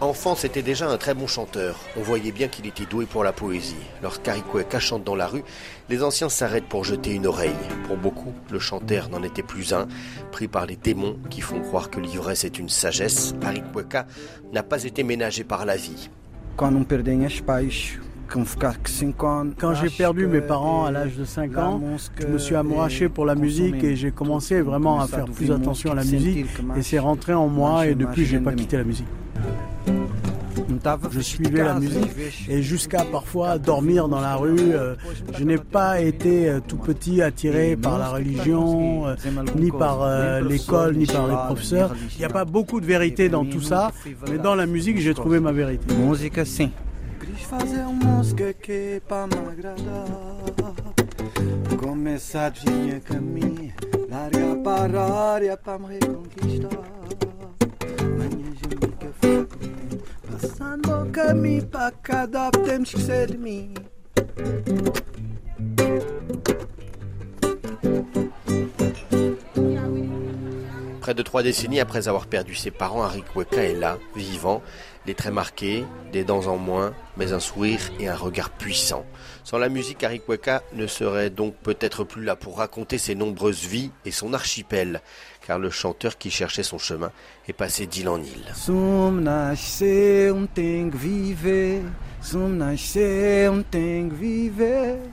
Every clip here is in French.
Enfant, c'était déjà un très bon chanteur. On voyait bien qu'il était doué pour la poésie. Lorsqu'Aricueca chante dans la rue, les anciens s'arrêtent pour jeter une oreille. Pour beaucoup, le chanteur n'en était plus un. Pris par les démons qui font croire que l'ivresse est une sagesse, Aricueca n'a pas été ménagé par la vie. Quand j'ai perdu mes parents à l'âge de 5 ans, je me suis amouraché pour la musique et j'ai commencé vraiment à faire plus attention à la musique et c'est rentré en moi et depuis j'ai pas quitté la musique. Je suivais la musique et jusqu'à parfois dormir dans la rue. Euh, je n'ai pas été euh, tout petit attiré par la religion, euh, ni par l'école, ni par les professeurs. Il n'y a pas beaucoup de vérité dans tout ça, mais dans la musique, j'ai trouvé ma vérité. Musique, sim. Passando o caminho para temos que ser de mim. Près de trois décennies après avoir perdu ses parents, Harry Kweka est là, vivant, les traits marqués, des dents en moins, mais un sourire et un regard puissant. Sans la musique, Harry Kweka ne serait donc peut-être plus là pour raconter ses nombreuses vies et son archipel, car le chanteur qui cherchait son chemin est passé d'île en île.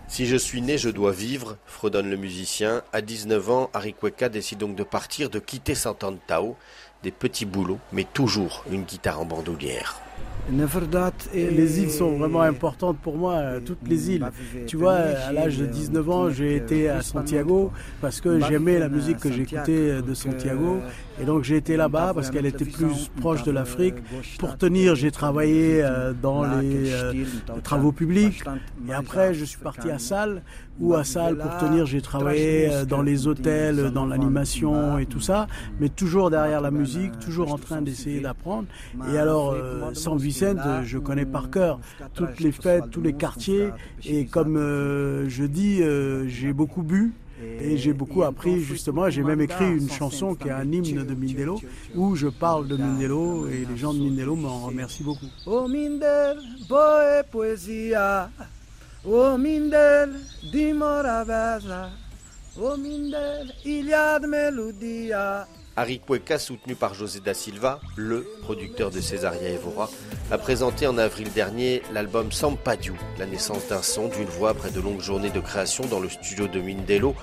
Si je suis né, je dois vivre, fredonne le musicien. À 19 ans, Harry décide donc de partir, de quitter Sant'Antao, des petits boulots, mais toujours une guitare en bandoulière. Les îles sont vraiment importantes pour moi, euh, toutes les îles. Tu vois, à l'âge de 19 ans, j'ai été à Santiago parce que j'aimais la musique que j'écoutais de Santiago. Et donc j'ai été là-bas parce qu'elle était plus proche de l'Afrique. Pour tenir, j'ai travaillé euh, dans les euh, travaux publics. Et après, je suis parti à Salle, où à Salle, pour tenir, j'ai travaillé euh, dans les hôtels, dans l'animation et tout ça, mais toujours derrière la musique, toujours en train d'essayer d'apprendre. Et alors, San Vicente, je connais par cœur toutes les fêtes, tous les quartiers. Et comme je dis, j'ai beaucoup bu. Et j'ai beaucoup appris justement, j'ai même écrit une chanson qui est un hymne de Mindelo où je parle de Mindelo et les gens de Mindelo m'en remercient beaucoup. Oh Mindel, boe poesia, oh Mindel, dimora oh Mindel, il y a de melodia. Harry Cueca, soutenu par José da Silva, le producteur de Cesaria Evora, a présenté en avril dernier l'album Sampadiu, la naissance d'un son, d'une voix après de longues journées de création dans le studio de Mindelo,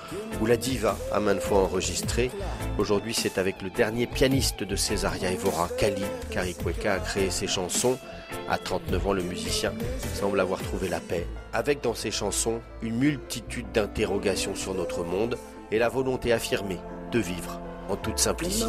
où la diva a maintes fois enregistré. Aujourd'hui, c'est avec le dernier pianiste de Cesaria Evora, Kali, qu'Harry Cueca a créé ses chansons. À 39 ans, le musicien semble avoir trouvé la paix, avec dans ses chansons une multitude d'interrogations sur notre monde et la volonté affirmée de vivre en toute simplicité.